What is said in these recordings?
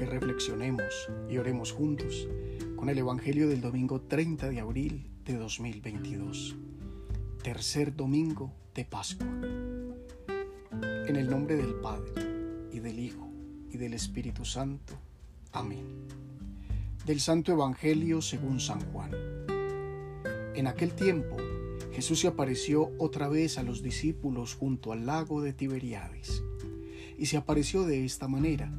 que reflexionemos y oremos juntos con el Evangelio del domingo 30 de abril de 2022, tercer domingo de Pascua. En el nombre del Padre, y del Hijo, y del Espíritu Santo. Amén. Del Santo Evangelio según San Juan. En aquel tiempo, Jesús se apareció otra vez a los discípulos junto al lago de Tiberiades, y se apareció de esta manera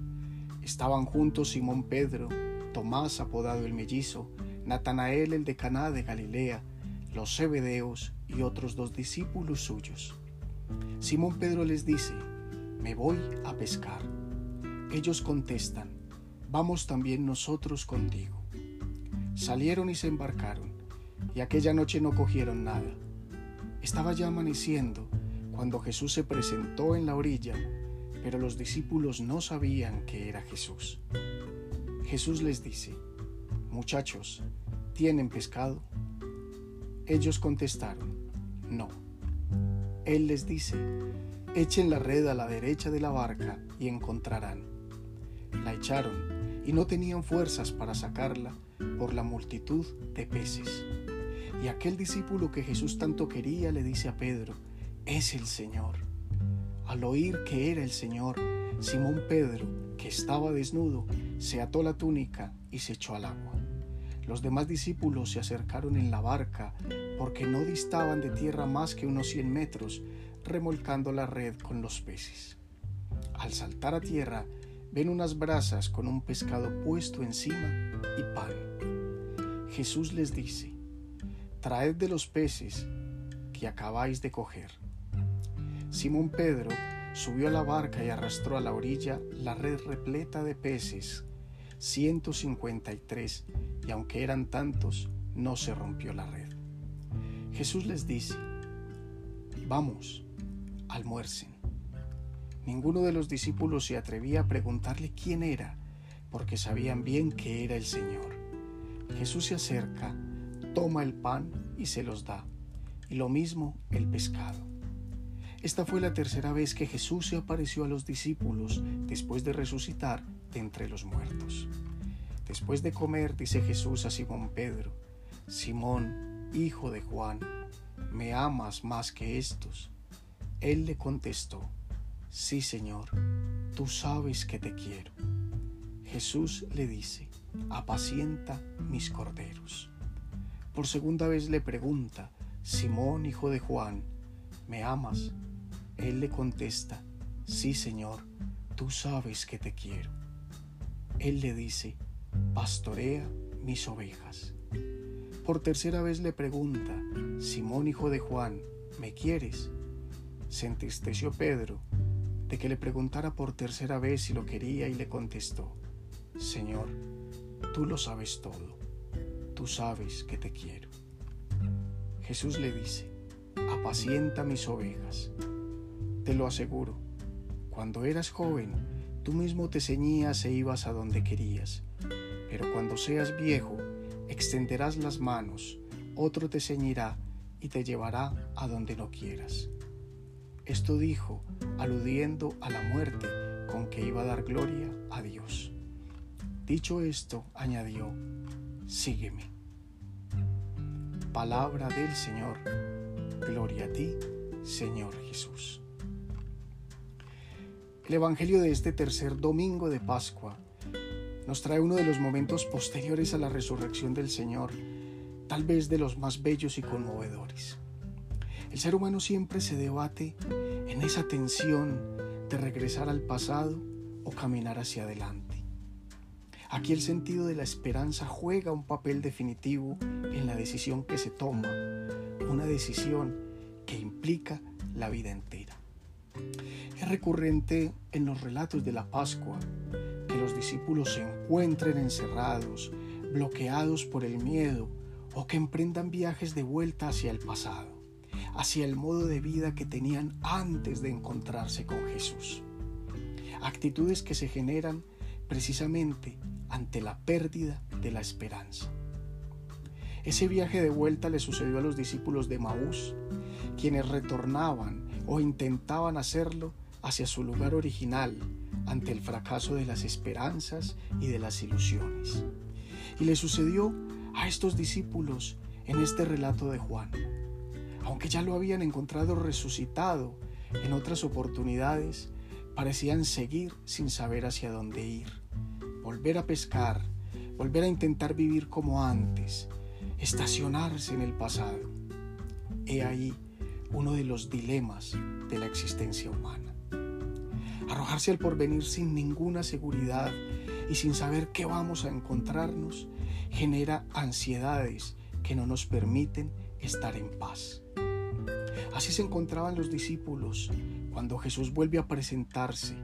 Estaban juntos Simón Pedro, Tomás apodado el mellizo, Natanael el de Caná de Galilea, los Zebedeos y otros dos discípulos suyos. Simón Pedro les dice, me voy a pescar. Ellos contestan, vamos también nosotros contigo. Salieron y se embarcaron, y aquella noche no cogieron nada. Estaba ya amaneciendo cuando Jesús se presentó en la orilla pero los discípulos no sabían que era Jesús. Jesús les dice, Muchachos, ¿tienen pescado? Ellos contestaron, No. Él les dice, Echen la red a la derecha de la barca y encontrarán. La echaron y no tenían fuerzas para sacarla por la multitud de peces. Y aquel discípulo que Jesús tanto quería le dice a Pedro, es el Señor. Al oír que era el Señor, Simón Pedro, que estaba desnudo, se ató la túnica y se echó al agua. Los demás discípulos se acercaron en la barca porque no distaban de tierra más que unos cien metros, remolcando la red con los peces. Al saltar a tierra, ven unas brasas con un pescado puesto encima y pan. Jesús les dice, Traed de los peces que acabáis de coger. Simón Pedro subió a la barca y arrastró a la orilla la red repleta de peces, 153, y aunque eran tantos, no se rompió la red. Jesús les dice, vamos, almuercen. Ninguno de los discípulos se atrevía a preguntarle quién era, porque sabían bien que era el Señor. Jesús se acerca, toma el pan y se los da, y lo mismo el pescado. Esta fue la tercera vez que Jesús se apareció a los discípulos después de resucitar de entre los muertos. Después de comer, dice Jesús a Simón Pedro, Simón, hijo de Juan, ¿me amas más que estos? Él le contestó, Sí, Señor, tú sabes que te quiero. Jesús le dice, apacienta mis corderos. Por segunda vez le pregunta, Simón, hijo de Juan, ¿me amas? Él le contesta, sí Señor, tú sabes que te quiero. Él le dice, pastorea mis ovejas. Por tercera vez le pregunta, Simón hijo de Juan, ¿me quieres? Se entristeció Pedro de que le preguntara por tercera vez si lo quería y le contestó, Señor, tú lo sabes todo, tú sabes que te quiero. Jesús le dice, apacienta mis ovejas. Te lo aseguro, cuando eras joven, tú mismo te ceñías e ibas a donde querías, pero cuando seas viejo, extenderás las manos, otro te ceñirá y te llevará a donde no quieras. Esto dijo, aludiendo a la muerte con que iba a dar gloria a Dios. Dicho esto, añadió, sígueme. Palabra del Señor. Gloria a ti, Señor Jesús. El Evangelio de este tercer domingo de Pascua nos trae uno de los momentos posteriores a la resurrección del Señor, tal vez de los más bellos y conmovedores. El ser humano siempre se debate en esa tensión de regresar al pasado o caminar hacia adelante. Aquí el sentido de la esperanza juega un papel definitivo en la decisión que se toma, una decisión que implica la vida entera. Recurrente en los relatos de la Pascua que los discípulos se encuentren encerrados, bloqueados por el miedo o que emprendan viajes de vuelta hacia el pasado, hacia el modo de vida que tenían antes de encontrarse con Jesús. Actitudes que se generan precisamente ante la pérdida de la esperanza. Ese viaje de vuelta le sucedió a los discípulos de Maús, quienes retornaban o intentaban hacerlo hacia su lugar original, ante el fracaso de las esperanzas y de las ilusiones. Y le sucedió a estos discípulos en este relato de Juan. Aunque ya lo habían encontrado resucitado en otras oportunidades, parecían seguir sin saber hacia dónde ir, volver a pescar, volver a intentar vivir como antes, estacionarse en el pasado. He ahí uno de los dilemas de la existencia humana. Arrojarse al porvenir sin ninguna seguridad y sin saber qué vamos a encontrarnos genera ansiedades que no nos permiten estar en paz. Así se encontraban los discípulos cuando Jesús vuelve a presentarse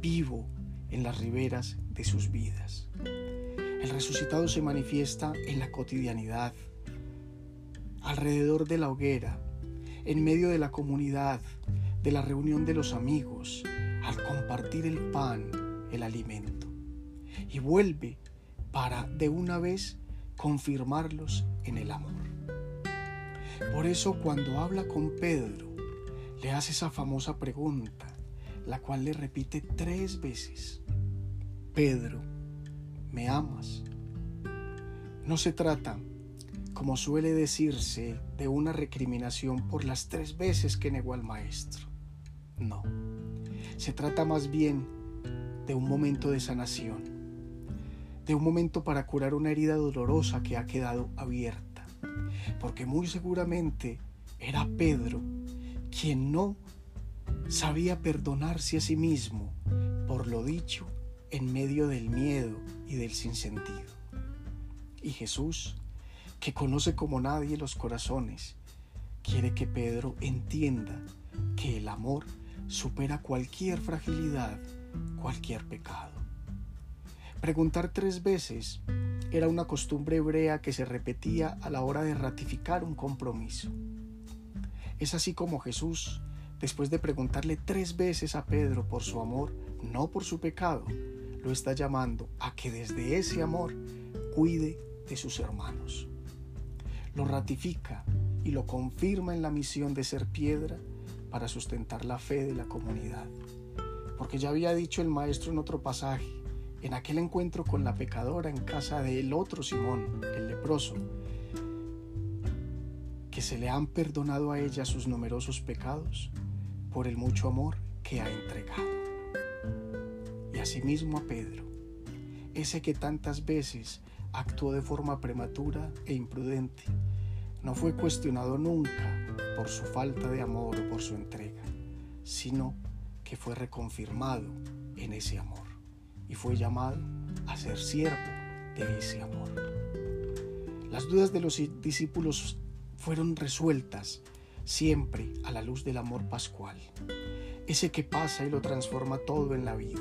vivo en las riberas de sus vidas. El resucitado se manifiesta en la cotidianidad, alrededor de la hoguera, en medio de la comunidad, de la reunión de los amigos, al compartir el pan, el alimento. Y vuelve para de una vez confirmarlos en el amor. Por eso cuando habla con Pedro, le hace esa famosa pregunta, la cual le repite tres veces. Pedro, ¿me amas? No se trata, como suele decirse, de una recriminación por las tres veces que negó al maestro. No, se trata más bien de un momento de sanación, de un momento para curar una herida dolorosa que ha quedado abierta, porque muy seguramente era Pedro quien no sabía perdonarse a sí mismo por lo dicho en medio del miedo y del sinsentido. Y Jesús, que conoce como nadie los corazones, quiere que Pedro entienda que el amor supera cualquier fragilidad, cualquier pecado. Preguntar tres veces era una costumbre hebrea que se repetía a la hora de ratificar un compromiso. Es así como Jesús, después de preguntarle tres veces a Pedro por su amor, no por su pecado, lo está llamando a que desde ese amor cuide de sus hermanos. Lo ratifica y lo confirma en la misión de ser piedra para sustentar la fe de la comunidad. Porque ya había dicho el maestro en otro pasaje, en aquel encuentro con la pecadora en casa del otro Simón, el leproso, que se le han perdonado a ella sus numerosos pecados por el mucho amor que ha entregado. Y asimismo a Pedro, ese que tantas veces actuó de forma prematura e imprudente, no fue cuestionado nunca por su falta de amor o por su entrega, sino que fue reconfirmado en ese amor y fue llamado a ser siervo de ese amor. Las dudas de los discípulos fueron resueltas siempre a la luz del amor pascual, ese que pasa y lo transforma todo en la vida.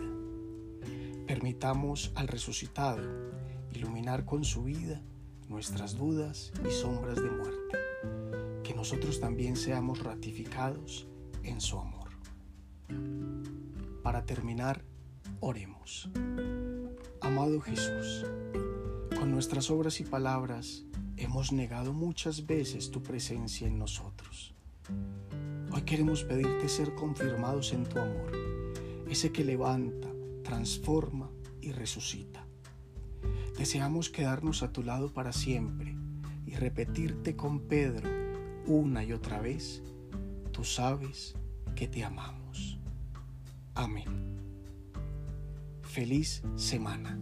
Permitamos al resucitado iluminar con su vida nuestras dudas y sombras de muerte, que nosotros también seamos ratificados en su amor. Para terminar, oremos. Amado Jesús, con nuestras obras y palabras, hemos negado muchas veces tu presencia en nosotros. Hoy queremos pedirte ser confirmados en tu amor, ese que levanta, transforma y resucita. Deseamos quedarnos a tu lado para siempre y repetirte con Pedro una y otra vez, tú sabes que te amamos. Amén. Feliz semana.